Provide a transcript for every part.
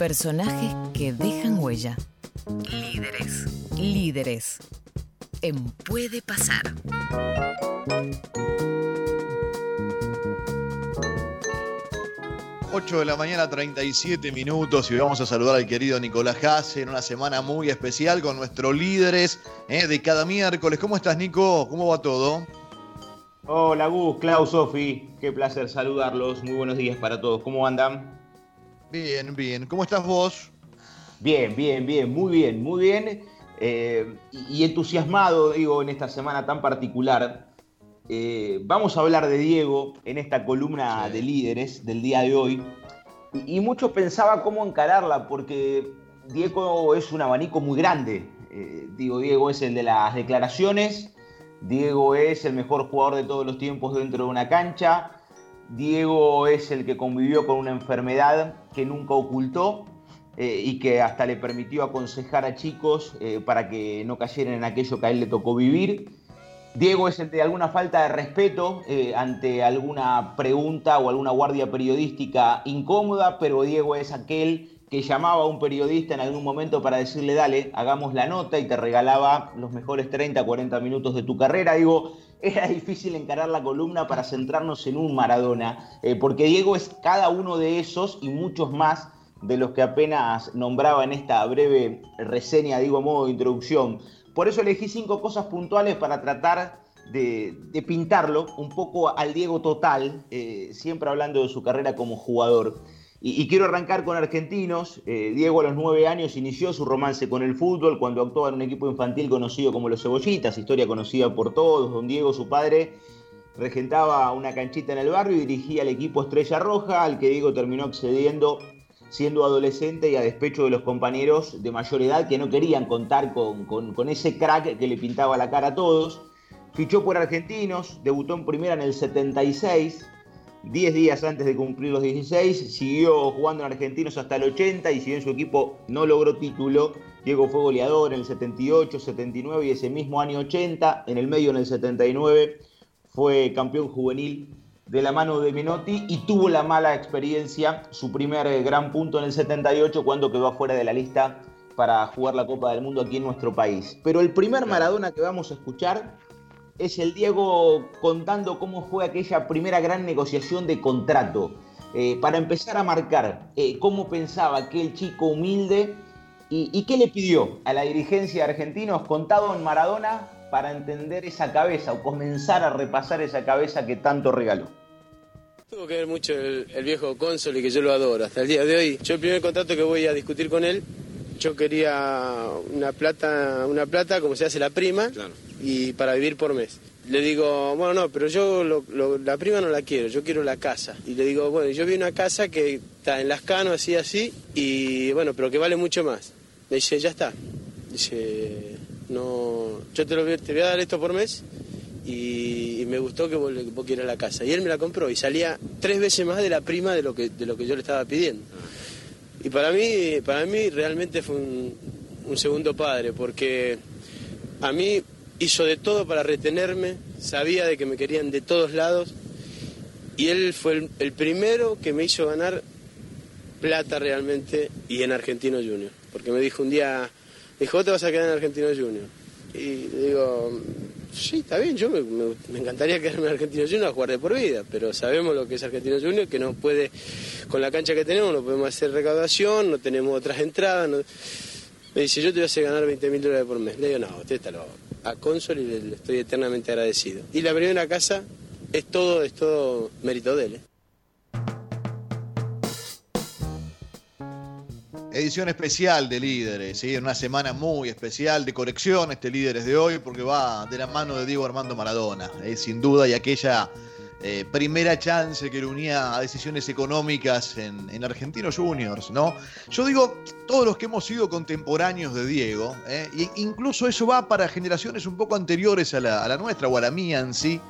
Personajes que dejan huella. Líderes. Líderes. En Puede Pasar. 8 de la mañana, 37 minutos, y vamos a saludar al querido Nicolás Hasse en una semana muy especial con nuestros líderes eh, de cada miércoles. ¿Cómo estás, Nico? ¿Cómo va todo? Hola, Gus, Klaus, Sofi. Qué placer saludarlos. Muy buenos días para todos. ¿Cómo andan? Bien, bien. ¿Cómo estás vos? Bien, bien, bien. Muy bien, muy bien. Eh, y entusiasmado, digo, en esta semana tan particular eh, vamos a hablar de Diego en esta columna de líderes del día de hoy. Y, mucho pensaba cómo encararla, porque Diego es un abanico muy grande. Eh, digo, Diego es el de las declaraciones, Diego es el mejor jugador de todos los tiempos dentro de una cancha, Diego es el que convivió con una enfermedad que nunca ocultó eh, y que hasta le permitió aconsejar a chicos para que no cayeran en aquello que a él le tocó vivir. Diego es el de alguna falta de respeto eh, ante alguna pregunta o alguna guardia periodística incómoda, pero Diego es aquel que llamaba a un periodista en algún momento para decirle, dale, hagamos la nota y te regalaba los mejores 30, 40 minutos de tu carrera. Digo, era difícil encarar la columna para centrarnos en un Maradona, eh, porque Diego es cada uno de esos y muchos más de los que apenas nombraba en esta breve reseña, digo, a modo de introducción. Por eso elegí cinco cosas puntuales para tratar de, pintarlo un poco al Diego total, eh, siempre hablando de su carrera como jugador. Y, quiero arrancar con argentinos. Eh, Diego a los nueve años inició su romance con el fútbol cuando actuaba en un equipo infantil conocido como los Cebollitas, historia conocida por todos. Don Diego, su padre, regentaba una canchita en el barrio y dirigía el equipo Estrella Roja, al que Diego terminó accediendo siendo adolescente y a despecho de los compañeros de mayor edad que no querían contar con, ese crack que le pintaba la cara a todos. Fichó por Argentinos, debutó en primera en el 76, 10 días antes de cumplir los 16, siguió jugando en Argentinos hasta el 80 y si bien su equipo no logró título, Diego fue goleador en el 78, 79 y ese mismo año 80, en el medio en el 79 fue campeón juvenil de la mano de Menotti y tuvo la mala experiencia, su primer eh, gran punto en el 78 cuando quedó afuera de la lista para jugar la Copa del Mundo aquí en nuestro país. Pero el primer Maradona que vamos a escuchar es el Diego contando cómo fue aquella primera gran negociación de contrato. Eh, para empezar a marcar eh, cómo pensaba aquel chico humilde y, y, qué le pidió a la dirigencia de argentinos contado en Maradona para entender esa cabeza o comenzar a repasar esa cabeza que tanto regaló. Tuvo que ver mucho el, viejo cónsul y que yo lo adoro hasta el día de hoy. Yo el primer contrato que voy a discutir con él, yo quería una plata, una plata como se hace la prima y para vivir por mes. Le digo, bueno, no, pero yo la prima no la quiero, yo quiero la casa. Y le digo, bueno, yo vi una casa que está en Las Canos, así, así, y bueno, pero que vale mucho más. Me dice, ya está. Dice, no, yo te, lo, voy a dar esto por mes y, me gustó que vos, que a la casa. Y él me la compró y salía tres veces más de la prima de lo que, de lo que yo le estaba pidiendo. Y para mí, para mí realmente fue un, segundo padre, porque a mí hizo de todo para retenerme, sabía de que me querían de todos lados, y él fue el, primero que me hizo ganar plata realmente y en Argentino Junior. Porque me dijo un día, dijo, te vas a quedar en Argentino Junior. Y digo, Sí, está bien, yo me, encantaría quedarme en Argentino Junior a jugar de por vida, pero sabemos lo que es Argentino Junior, que no puede, con la cancha que tenemos, no podemos hacer recaudación, no tenemos otras entradas. Me dice, yo te voy a hacer ganar 20 mil dólares por mes. Le digo, no, usted está loco. A Consol y le, estoy eternamente agradecido. Y la primera casa es todo, es todo mérito de él. ¿eh? Edición especial de Líderes, ¿sí? una semana muy especial de colección este Líderes de hoy porque va de la mano de Diego Armando Maradona, ¿eh? sin duda, y aquella eh, primera chance que le unía a decisiones económicas en, en, Argentinos Juniors, ¿no? Yo digo, todos los que hemos sido contemporáneos de Diego, ¿eh? incluso eso va para generaciones un poco anteriores a la, nuestra o a la mía en sí,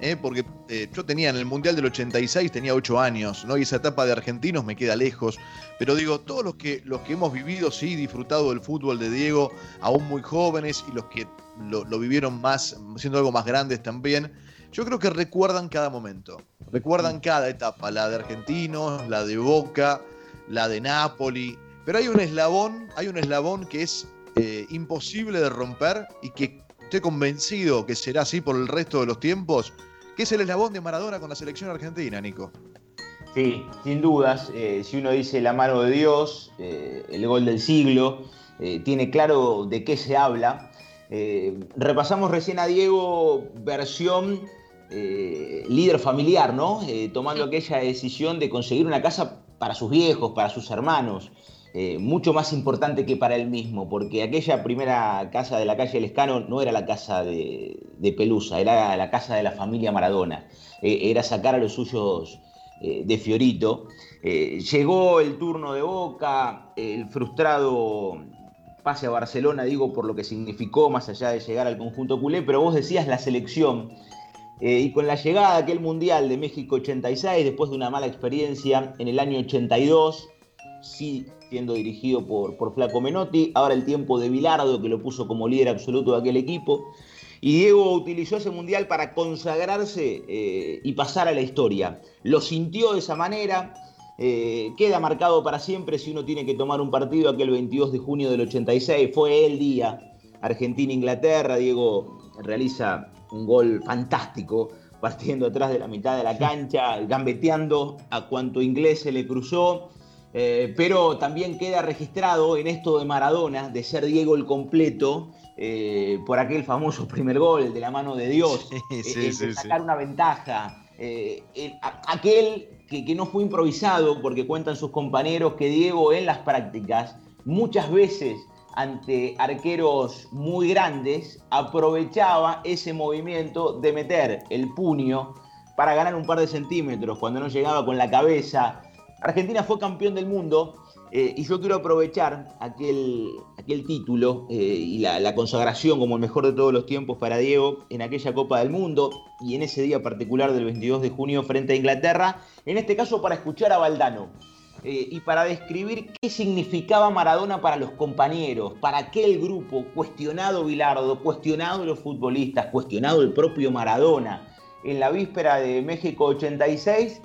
¿eh? porque eh, yo tenía en el Mundial del 86, tenía 8 años, ¿no? y esa etapa de argentinos me queda lejos, pero digo, todos los que, los que hemos vivido, sí, disfrutado del fútbol de Diego, aún muy jóvenes, y los que lo, vivieron más, siendo algo más grandes también, yo creo que recuerdan cada momento, recuerdan cada etapa, la de argentinos, la de Boca, la de Napoli, Pero hay un eslabón, hay un eslabón que es eh, imposible de romper y que estoy convencido que será así por el resto de los tiempos, que es el eslabón de Maradona con la selección argentina, Nico. Sí, sin dudas. Eh, si uno dice la mano de Dios, eh, el gol del siglo, tiene claro de qué se habla. repasamos recién a Diego versión líder familiar, ¿no? tomando aquella decisión de conseguir una casa para sus viejos, para sus hermanos. Eh, mucho más importante que para él mismo, porque aquella primera casa de la calle Lescano no era la casa de, Pelusa, era la casa de la familia Maradona, eh, era sacar a los suyos eh, de Fiorito. llegó el turno de Boca, el frustrado pase a Barcelona, digo, por lo que significó más allá de llegar al conjunto culé, pero vos decías la selección. Y con la llegada de aquel Mundial de México 86, después de una mala experiencia en el año 82, sí siendo dirigido por, por Flaco Menotti, ahora el tiempo de Bilardo, que lo puso como líder absoluto de aquel equipo. Y Diego utilizó ese mundial para consagrarse eh, y pasar a la historia. Lo sintió de esa manera, eh, queda marcado para siempre si uno tiene que tomar un partido aquel 22 de junio del 86. Fue el día Argentina-Inglaterra. Diego realiza un gol fantástico, partiendo atrás de la mitad de la cancha, gambeteando a cuanto inglés se le cruzó. Eh, pero también queda registrado en esto de Maradona, de ser Diego el completo, eh, por aquel famoso primer gol de la mano de Dios, eh, de sacar una ventaja. aquel que, que, no fue improvisado, porque cuentan sus compañeros que Diego en las prácticas, muchas veces ante arqueros muy grandes, aprovechaba ese movimiento de meter el puño para ganar un par de centímetros, cuando no llegaba con la cabeza Argentina fue campeón del mundo eh, y yo quiero aprovechar aquel, aquel título eh, y la, consagración como el mejor de todos los tiempos para Diego en aquella Copa del Mundo y en ese día particular del 22 de junio frente a Inglaterra, en este caso para escuchar a Valdano. Eh, y para describir qué significaba Maradona para los compañeros, para aquel grupo, cuestionado Bilardo, cuestionado los futbolistas, cuestionado el propio Maradona, en la víspera de México 86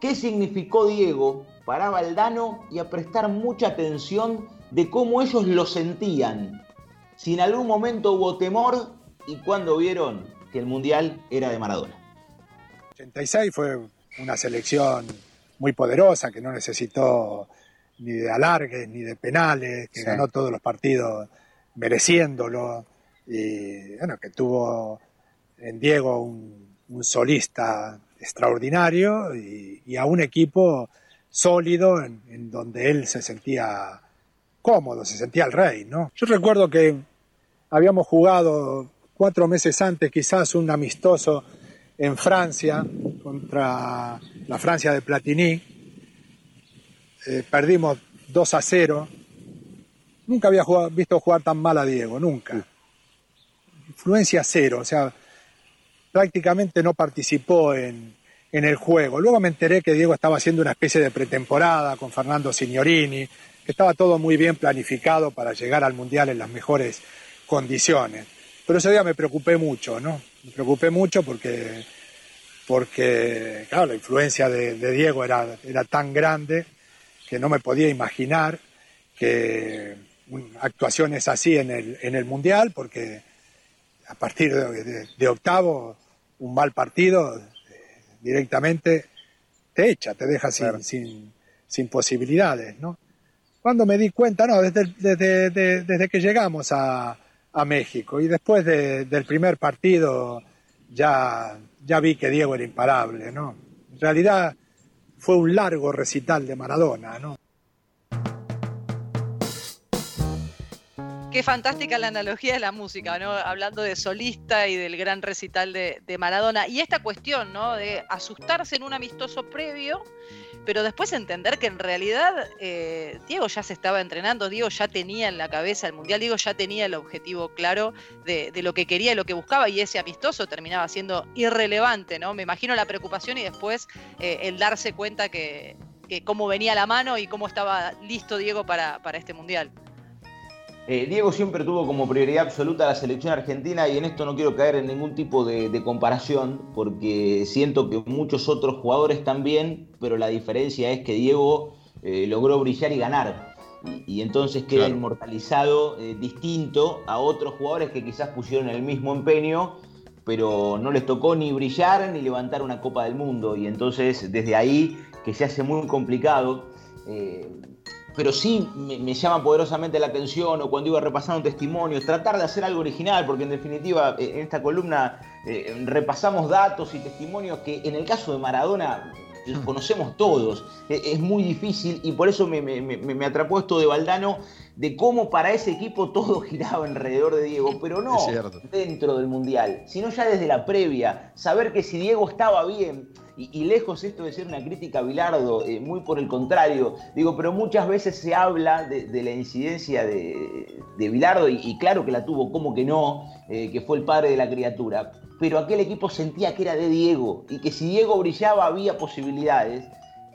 qué significó Diego para Valdano y a prestar mucha atención de cómo ellos lo sentían. Si en algún momento hubo temor y cuando vieron que el Mundial era de Maradona. 86 fue una selección muy poderosa que no necesitó ni de alargues ni de penales, que ganó todos los partidos mereciéndolo y bueno, que tuvo en Diego un, un solista extraordinario y, a un equipo sólido en, donde él se sentía cómodo, se sentía el rey, ¿no? Yo recuerdo que habíamos jugado cuatro meses antes quizás un amistoso en Francia contra la Francia de Platini. Eh, perdimos 2 a 0. Nunca había visto jugar tan mal a Diego, nunca. Influencia cero, o sea, prácticamente no participó en, el juego. Luego me enteré que Diego estaba haciendo una especie de pretemporada con Fernando Signorini, que estaba todo muy bien planificado para llegar al Mundial en las mejores condiciones. Pero ese día me preocupé mucho, ¿no? Me preocupé mucho porque, porque claro, la influencia de, Diego era, era tan grande que no me podía imaginar que actuaciones así en el, en el Mundial, porque a partir de octavo un mal partido, eh, directamente te echa, te deja sin, sin, posibilidades, ¿no? Cuando me di cuenta, no, desde, desde, que llegamos a, México y después del primer partido ya, ya vi que Diego era imparable, ¿no? En realidad fue un largo recital de Maradona, ¿no? Qué fantástica la analogía de la música, ¿no? Hablando de solista y del gran recital de, Maradona. Y esta cuestión, ¿no? De asustarse en un amistoso previo, pero después entender que en realidad eh, Diego ya se estaba entrenando, Diego ya tenía en la cabeza el Mundial, Diego ya tenía el objetivo claro de, lo que quería y lo que buscaba, y ese amistoso terminaba siendo irrelevante, ¿no? Me imagino la preocupación y después eh, el darse cuenta que, cómo venía la mano y cómo estaba listo Diego para este Mundial. Eh, Diego siempre tuvo como prioridad absoluta la selección argentina y en esto no quiero caer en ningún tipo de, comparación porque siento que muchos otros jugadores también, pero la diferencia es que Diego eh, logró brillar y ganar. y, entonces queda inmortalizado eh, distinto a otros jugadores que quizás pusieron el mismo empeño, pero no les tocó ni brillar ni levantar una Copa del Mundo. Y entonces desde ahí que se hace muy complicado. Eh, pero sí me, llama poderosamente la atención o cuando iba repasando testimonios, tratar de hacer algo original, porque en definitiva eh, en esta columna repasamos datos y testimonios que en el caso de Maradona los conocemos todos. E, es muy difícil y por eso me, atrapó esto de Valdano, de cómo para ese equipo todo giraba alrededor de Diego, pero no dentro del Mundial, sino ya desde la previa. Saber que si Diego estaba bien, y, lejos esto de ser una crítica a Bilardo, eh, muy por el contrario, digo, pero muchas veces se habla de, la incidencia de, de Bilardo, y, claro que la tuvo, como que no, eh, que fue el padre de la criatura pero aquel equipo sentía que era de Diego y que si Diego brillaba había posibilidades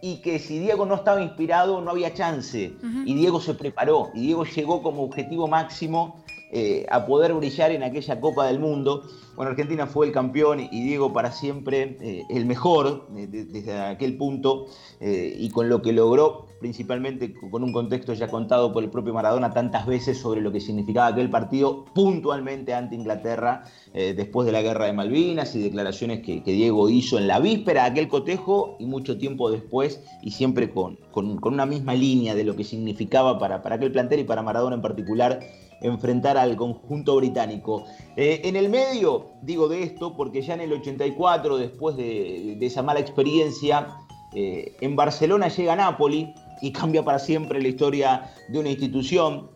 y que si Diego no estaba inspirado no había chance. Y Diego se preparó y Diego llegó como objetivo máximo eh, a poder brillar en aquella Copa del Mundo. Bueno, Argentina fue el campeón y Diego para siempre eh, el mejor eh, desde aquel punto y con lo que logró, principalmente con un contexto ya contado por el propio Maradona tantas veces sobre lo que significaba aquel partido puntualmente ante Inglaterra después de la guerra de Malvinas y declaraciones que, Diego hizo en la víspera de aquel cotejo y mucho tiempo después y siempre con, con, una misma línea de lo que significaba para, para aquel plantel y para Maradona en particular enfrentar al conjunto británico. Eh, en el medio, digo de esto, porque ya en el 84, después de, esa mala experiencia, eh, en Barcelona llega Napoli y cambia para siempre la historia de una institución.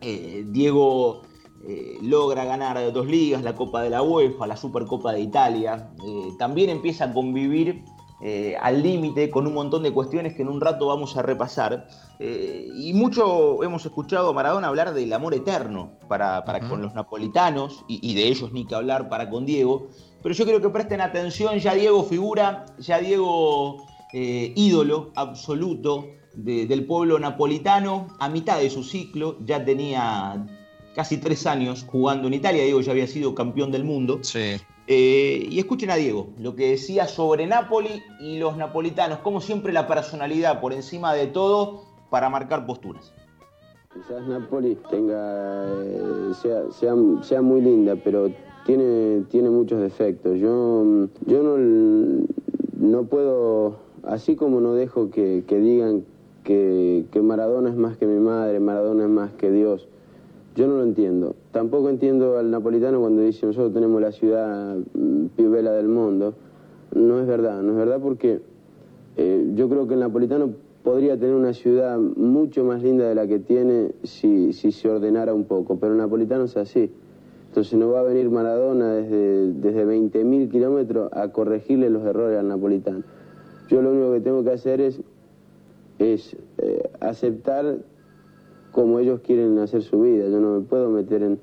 Eh, Diego logra ganar dos ligas, la Copa de la UEFA, la Supercopa de Italia. también empieza a convivir eh, al límite con un montón de cuestiones que en un rato vamos a repasar. Eh, y mucho hemos escuchado a Maradona hablar del amor eterno para, con los napolitanos, y, de ellos ni que hablar para con Diego. Pero yo quiero que presten atención, ya Diego figura, ya Diego eh, ídolo absoluto del pueblo napolitano, a mitad de su ciclo, ya tenía casi tres años jugando en Italia, Diego ya había sido campeón del mundo. Sí. Eh, y escuchen a Diego, lo que decía sobre Napoli y los napolitanos, como siempre la personalidad por encima de todo para marcar posturas. Quizás Napoli tenga, eh, sea, sea, muy linda, pero tiene, muchos defectos. Yo, no, no puedo, así como no dejo que, digan que Maradona es más que mi madre, Maradona es más que Dios, yo no lo entiendo. Tampoco entiendo al napolitano cuando dice nosotros tenemos la ciudad mm, pibela del mundo. No es verdad, no es verdad porque eh, yo creo que el napolitano podría tener una ciudad mucho más linda de la que tiene si, si se ordenara un poco, pero el napolitano es así. Entonces no va a venir Maradona desde, desde 20.000 kilómetros a corregirle los errores al napolitano. Yo lo único que tengo que hacer es, es eh, aceptar como ellos quieren hacer su vida. Yo no me puedo meter en,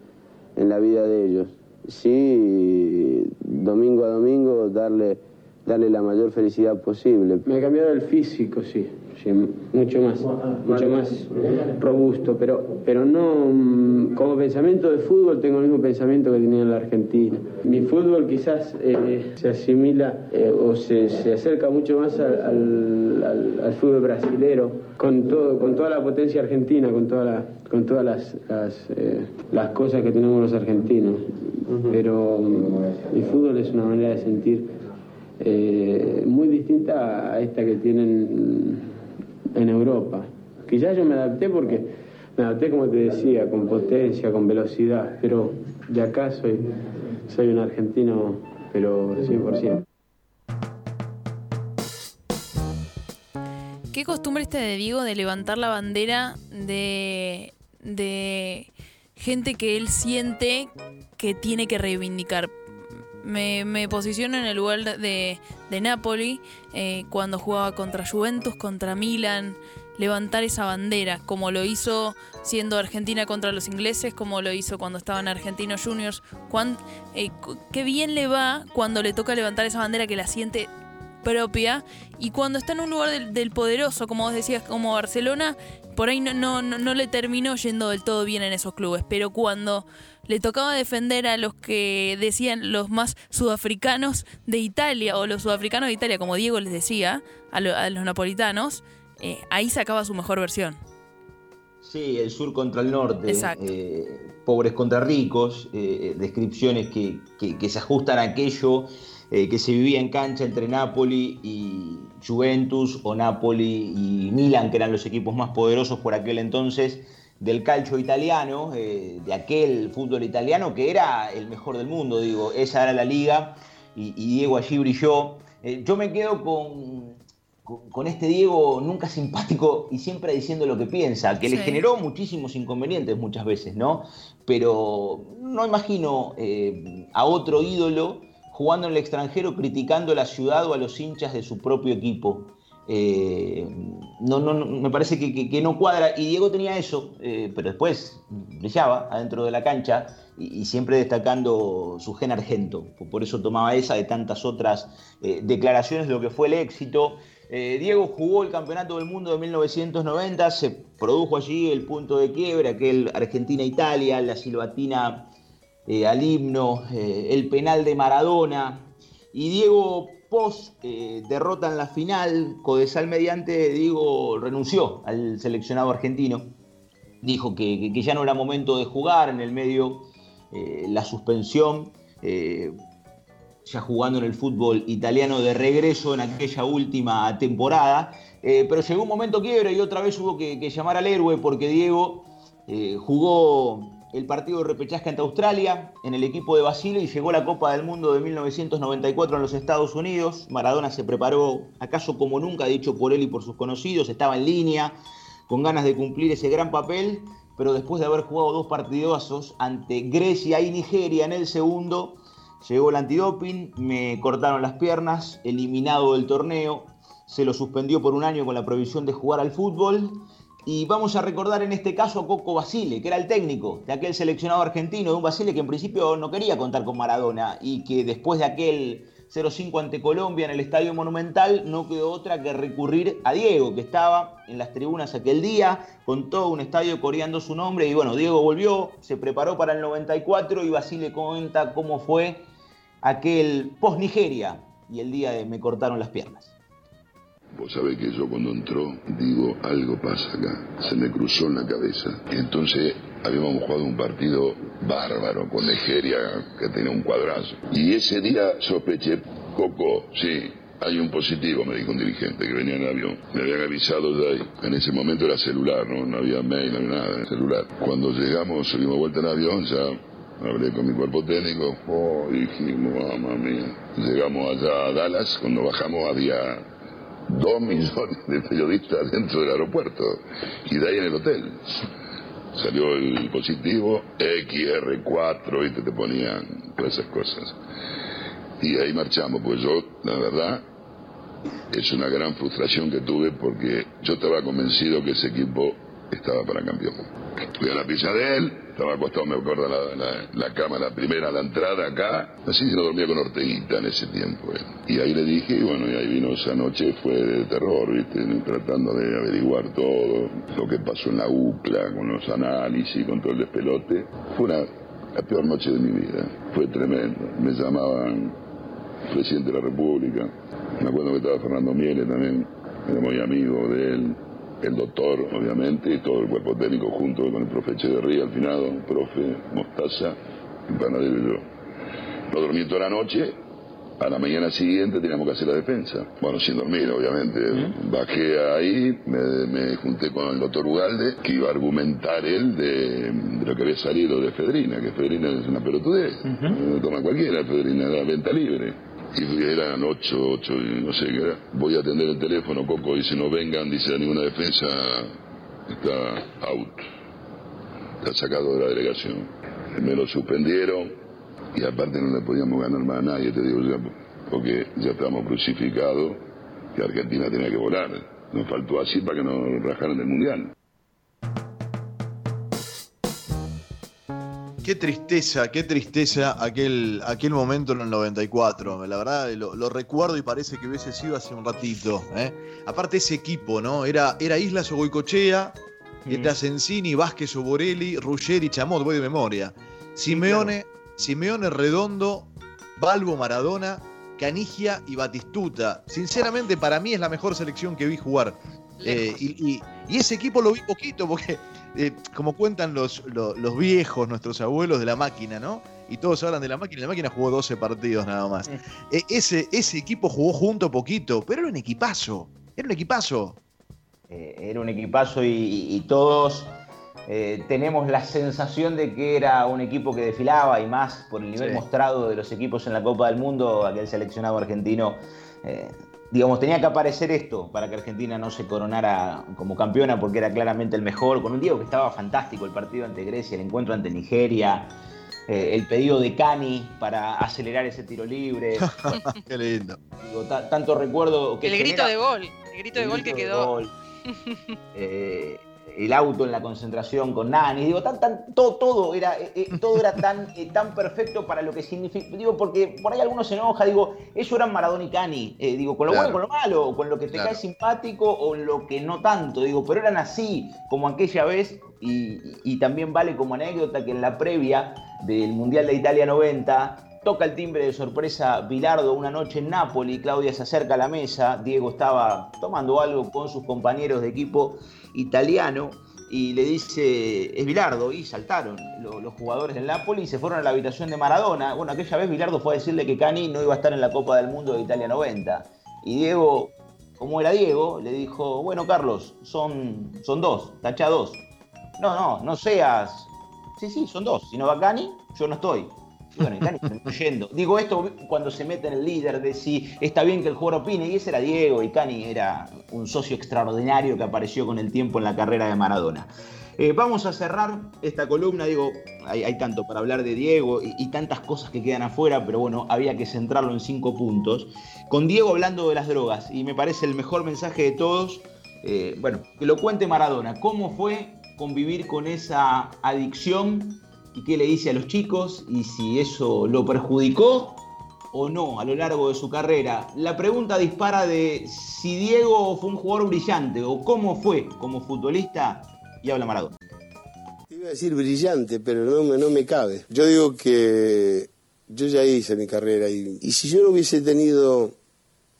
en la vida de ellos. Sí, domingo a domingo darle, darle la mayor felicidad posible. Me ha cambiado el físico, sí mucho más, mucho más robusto, pero, pero no, mm, como pensamiento de fútbol tengo el mismo pensamiento que tenía en la Argentina. Mi fútbol quizás eh, se asimila eh, o se, se, acerca mucho más al, al, fútbol brasilero, con, todo, con toda la potencia argentina, con, toda la, con todas las, las, eh, las cosas que tenemos los argentinos. Pero mm, mi fútbol es una manera de sentir muy distinta a esta que tienen en Europa. Quizás yo me adapté porque me adapté, como te decía, con potencia, con velocidad, pero de acá soy, soy un argentino, pero 100%. ¿Qué costumbre este de Diego de levantar la bandera de, de gente que él siente que tiene que reivindicar? Me, posiciono en el lugar de, de Napoli eh, cuando jugaba contra Juventus, contra Milan, levantar esa bandera, como lo hizo siendo Argentina contra los ingleses, como lo hizo cuando estaban Argentinos Juniors. Eh, qué bien le va cuando le toca levantar esa bandera que la siente propia y cuando está en un lugar del, poderoso, como vos decías, como Barcelona, por ahí no, no, no, le terminó yendo del todo bien en esos clubes, pero cuando le tocaba defender a los que decían los más sudafricanos de Italia o los sudafricanos de Italia, como Diego les decía, a, los napolitanos, eh, ahí sacaba su mejor versión. Sí, el sur contra el norte, eh, pobres contra ricos, eh, descripciones que, que- que se ajustan a aquello que se vivía en cancha entre Napoli y Juventus o Napoli y Milan, que eran los equipos más poderosos por aquel entonces del calcio italiano, eh, de aquel fútbol italiano que era el mejor del mundo, digo, esa era la liga y, y Diego allí brilló. Eh, yo me quedo con, con, con este Diego nunca simpático y siempre diciendo lo que piensa, que le generó muchísimos inconvenientes muchas veces, ¿no? Pero no imagino eh, a otro ídolo jugando en el extranjero criticando a la ciudad o a los hinchas de su propio equipo. Eh, no, no, me parece que, no cuadra. Y Diego tenía eso, eh, pero después brillaba adentro de la cancha y, siempre destacando su gen argento. Por eso tomaba esa de tantas otras eh, declaraciones de lo que fue el éxito. Diego jugó el Campeonato del Mundo de 1990, se produjo allí el punto de quiebre, aquel Argentina-Italia, la silbatina al himno, el penal de Maradona. Y Diego Pos eh, derrota en la final, Codesal mediante, Diego renunció al seleccionado argentino. Dijo que, ya no era momento de jugar, en el medio eh, la suspensión, eh, ya jugando en el fútbol italiano de regreso en aquella última temporada. Pero llegó un momento quiebre y otra vez hubo que, llamar al héroe porque Diego jugó el partido de repechaje ante Australia en el equipo de Basile y llegó la Copa del Mundo de 1994 en los Estados Unidos. Maradona se preparó, acaso como nunca, dicho por él y por sus conocidos, estaba en línea, con ganas de cumplir ese gran papel, pero después de haber jugado dos partidazos ante Grecia y Nigeria en el segundo, llegó el antidoping, me cortaron las piernas, eliminado del torneo, se lo suspendió por un año con la prohibición de jugar al fútbol. Y vamos a recordar en este caso a Coco Basile, que era el técnico de aquel seleccionado argentino, de un Basile que en principio no quería contar con Maradona y que después de aquel 0-5 ante Colombia en el Estadio Monumental no quedó otra que recurrir a Diego, que estaba en las tribunas aquel día, con todo un estadio coreando su nombre. Y bueno, Diego volvió, se preparó para el 94 y Basile cuenta cómo fue aquel post-Nigeria y el día de me cortaron las piernas. Vos sabés que yo cuando entró, digo, algo pasa acá. Se me cruzó en la cabeza. Entonces habíamos jugado un partido bárbaro con Nigeria, que tenía un cuadrazo. Y ese día sospeché, Coco, sí, hay un positivo, me dijo un dirigente que venía en el avión. Me habían avisado ya ahí. En ese momento era celular, ¿no? No había mail, no había nada, era celular. Cuando llegamos, subimos vuelta en avión, ya hablé con mi cuerpo técnico, oh, dijimos, mamá mía. Llegamos allá a Dallas, cuando bajamos había dos millones de periodistas dentro del aeropuerto y de ahí en el hotel. Salió el positivo, XR4, ¿viste? te ponían todas esas cosas. Y ahí marchamos, pues yo, la verdad, es una gran frustración que tuve porque yo estaba convencido que ese equipo estaba para campeón. Fui a la pizza de él, estaba acostado, me acuerdo, la, la, la cama, la primera, la entrada acá. Así que no dormía con Orteguita en ese tiempo. eh. Y ahí le dije, y bueno, y ahí vino esa noche, fue de terror, ¿viste? Tratando de averiguar todo, lo que pasó en la UCLA, con los análisis, con todo el despelote. Fue la peor noche de mi vida. Fue tremendo. Me llamaban presidente de la República. Me acuerdo que estaba Fernando Miele también, era muy amigo de él, el doctor, obviamente, y todo el cuerpo técnico junto con el profe Echeverría, al finado, profe Mostaza, el panadero y yo. No dormí toda la noche, a la mañana siguiente teníamos que hacer la defensa. Bueno, sin dormir, obviamente. Bajé ahí, me, me junté con el doctor Ugalde, que iba a argumentar él de, de lo que había salido de Fedrina, que Fedrina es una pelotudez. No toma cualquiera, Fedrina era venta libre. Y eran ocho, ocho, no sé qué era. Voy a atender el teléfono, Coco dice, no vengan, dice, ninguna defensa está out. Está sacado de la delegación. Me lo suspendieron y aparte no le podíamos ganar más a nadie, te digo ya, porque ya estábamos crucificados que Argentina tenía que volar. Nos faltó así para que nos rajaran del Mundial. Qué tristeza, qué tristeza aquel, aquel momento en el 94. La verdad, lo, lo recuerdo y parece que hubiese sido hace un ratito. ¿eh? Aparte, ese equipo, ¿no? Era, era Islas o Goicochea, era Sensini, Vázquez o Borelli, Ruggeri, Chamot, voy de memoria. Simeone, Simeone Redondo, Balbo Maradona, Canigia y Batistuta. Sinceramente, para mí es la mejor selección que vi jugar. Eh, y, ese equipo lo vi poquito, porque eh, como cuentan los, los, viejos, nuestros abuelos de la máquina, ¿no? Y todos hablan de la máquina, la máquina jugó 12 partidos nada más. Mm. ese, ese equipo jugó junto poquito, pero era un equipazo, era un equipazo. era un equipazo y todos eh, tenemos la sensación de que era un equipo que desfilaba y más por el nivel mostrado de los equipos en la Copa del Mundo, aquel seleccionado argentino. Eh, digamos, tenía que aparecer esto para que Argentina no se coronara como campeona porque era claramente el mejor, con un Diego que estaba fantástico, el partido ante Grecia, el encuentro ante Nigeria, eh, el pedido de Cani para acelerar ese tiro libre. Qué lindo. tanto recuerdo que... El grito de gol, el grito de gol que quedó el auto en la concentración con Nani, digo, tan, tan, todo, todo era, eh, eh, todo era tan, eh, tan perfecto para lo que significa, digo, porque por ahí algunos se enoja, digo, ellos eran Maradona y Cani, digo, con lo bueno, con lo malo, con lo que te cae simpático o lo que no tanto, digo, pero eran así, como aquella vez, y, y también vale como anécdota que en la previa del Mundial de Italia 90, Toca el timbre de sorpresa Bilardo una noche en Nápoles, Claudia se acerca a la mesa, Diego estaba tomando algo con sus compañeros de equipo italiano y le dice, es Bilardo, y saltaron los, jugadores del Napoli y se fueron a la habitación de Maradona. Bueno, aquella vez Bilardo fue a decirle que Cani no iba a estar en la Copa del Mundo de Italia 90. Y Diego, como era Diego, le dijo, bueno Carlos, son, son dos, tacha dos. No, no, no seas... Sí, sí, son dos. Si no va Cani, yo no estoy. Bueno, y Cani se yendo. Digo esto cuando se mete en el líder de si está bien que el jugador opine, y ese era Diego, y Cani era un socio extraordinario que apareció con el tiempo en la carrera de Maradona. Eh, vamos a cerrar esta columna, digo, hay, tanto para hablar de Diego y, tantas cosas que quedan afuera, pero bueno, había que centrarlo en cinco puntos. Con Diego hablando de las drogas, y me parece el mejor mensaje de todos, eh, bueno, que lo cuente Maradona, ¿cómo fue convivir con esa adicción y qué le dice a los chicos y si eso lo perjudicó o no a lo largo de su carrera. La pregunta dispara de si Diego fue un jugador brillante o cómo fue como futbolista y habla Maradona. iba a decir brillante, pero no me, no me cabe. Yo digo que yo ya hice mi carrera y, y si yo no hubiese tenido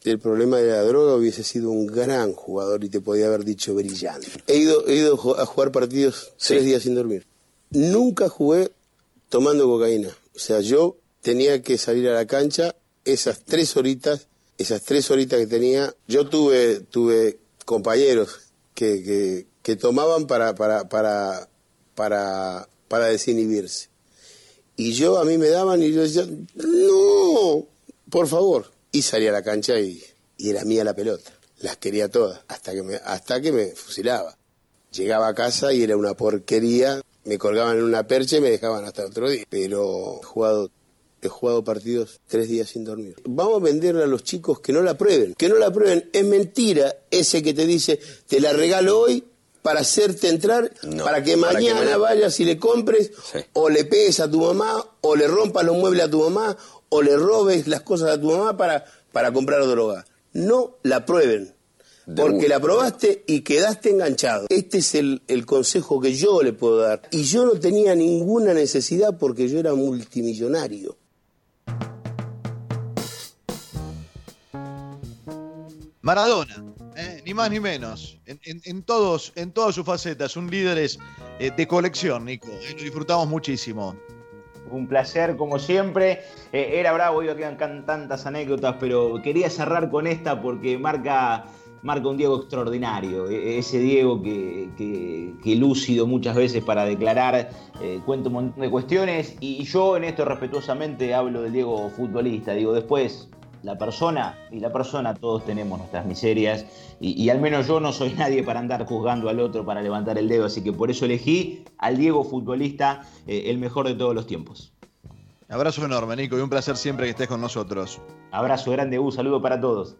el problema de la droga hubiese sido un gran jugador y te podía haber dicho brillante. He ido, he ido a jugar partidos tres días sin dormir nunca jugué tomando cocaína. O sea, yo tenía que salir a la cancha esas tres horitas, esas tres horitas que tenía. Yo tuve, tuve compañeros que, que, tomaban para, para, para, para, para desinhibirse. Y yo, a mí me daban y yo decía, no, por favor. Y salía a la cancha y, y era mía la pelota. Las quería todas, hasta que me, hasta que me fusilaba. Llegaba a casa y era una porquería me colgaban en una percha y me dejaban hasta otro día. Pero he jugado, he jugado partidos tres días sin dormir. Vamos a venderle a los chicos que no la prueben, que no la prueben. Es mentira ese que te dice, te la regalo hoy para hacerte entrar, para que mañana vayas y le compres, o le pegues a tu mamá, o le rompas los muebles a tu mamá, o le robes las cosas a tu mamá para, para comprar droga. No la prueben porque la probaste y quedaste enganchado. Este es el, consejo que yo le puedo dar. Y yo no tenía ninguna necesidad porque yo era multimillonario. Maradona, ¿eh? ni más ni menos, en, todos, en todas sus facetas, un líder es, eh, de colección, Nico, ¿eh? lo disfrutamos muchísimo. Un placer, como siempre. era bravo, iba a quedar tantas anécdotas, pero quería cerrar con esta porque marca marca un Diego extraordinario, e, ese Diego que, que, lúcido muchas veces para declarar, eh, cuenta un montón de cuestiones y yo en esto respetuosamente hablo del Diego futbolista, digo después la persona y la persona todos tenemos nuestras miserias y, al menos yo no soy nadie para andar juzgando al otro para levantar el dedo, así que por eso elegí al Diego futbolista eh, el mejor de todos los tiempos. Abrazo enorme, Nico, y un placer siempre que estés con nosotros. Abrazo grande, un saludo para todos.